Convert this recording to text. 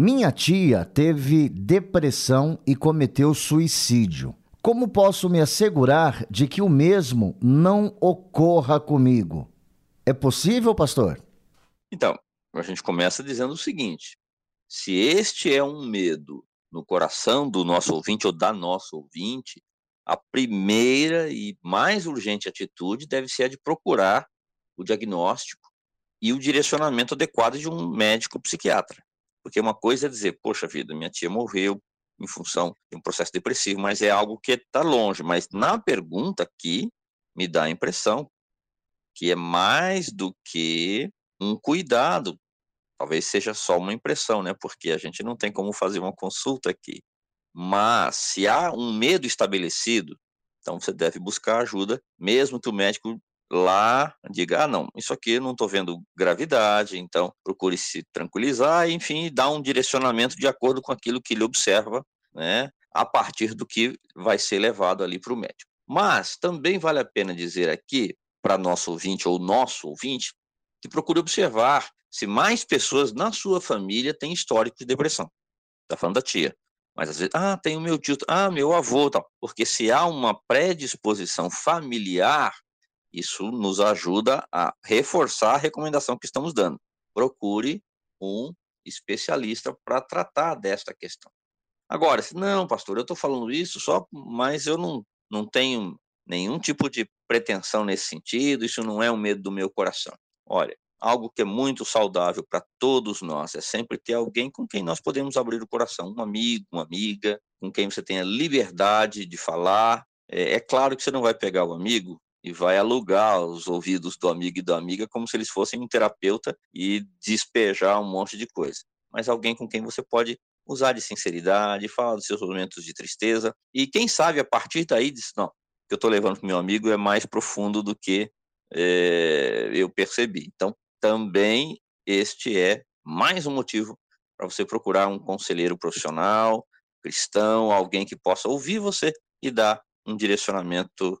Minha tia teve depressão e cometeu suicídio. Como posso me assegurar de que o mesmo não ocorra comigo? É possível, pastor? Então, a gente começa dizendo o seguinte: se este é um medo no coração do nosso ouvinte ou da nossa ouvinte, a primeira e mais urgente atitude deve ser a de procurar o diagnóstico e o direcionamento adequado de um médico psiquiatra. Porque uma coisa é dizer, poxa vida, minha tia morreu em função de um processo depressivo, mas é algo que está longe. Mas na pergunta aqui, me dá a impressão que é mais do que um cuidado. Talvez seja só uma impressão, né? Porque a gente não tem como fazer uma consulta aqui. Mas se há um medo estabelecido, então você deve buscar ajuda, mesmo que o médico lá diga, ah, não, isso aqui não estou vendo gravidade, então procure se tranquilizar, enfim, dar um direcionamento de acordo com aquilo que ele observa, né, a partir do que vai ser levado ali para o médico. Mas também vale a pena dizer aqui, para nosso ouvinte ou nosso ouvinte, que procure observar se mais pessoas na sua família têm histórico de depressão. Está falando da tia. Mas às vezes, ah, tem o meu tio, ah, meu avô, tal. Porque se há uma predisposição familiar isso nos ajuda a reforçar a recomendação que estamos dando. Procure um especialista para tratar desta questão. Agora, se não, pastor, eu estou falando isso só, mas eu não, não tenho nenhum tipo de pretensão nesse sentido, isso não é um medo do meu coração. Olha, algo que é muito saudável para todos nós é sempre ter alguém com quem nós podemos abrir o coração, um amigo, uma amiga, com quem você tenha liberdade de falar. É, é claro que você não vai pegar o amigo e vai alugar os ouvidos do amigo e da amiga como se eles fossem um terapeuta e despejar um monte de coisa. Mas alguém com quem você pode usar de sinceridade, falar dos seus momentos de tristeza e quem sabe a partir daí diz não, o que eu estou levando para meu amigo é mais profundo do que é, eu percebi. Então também este é mais um motivo para você procurar um conselheiro profissional, cristão, alguém que possa ouvir você e dar um direcionamento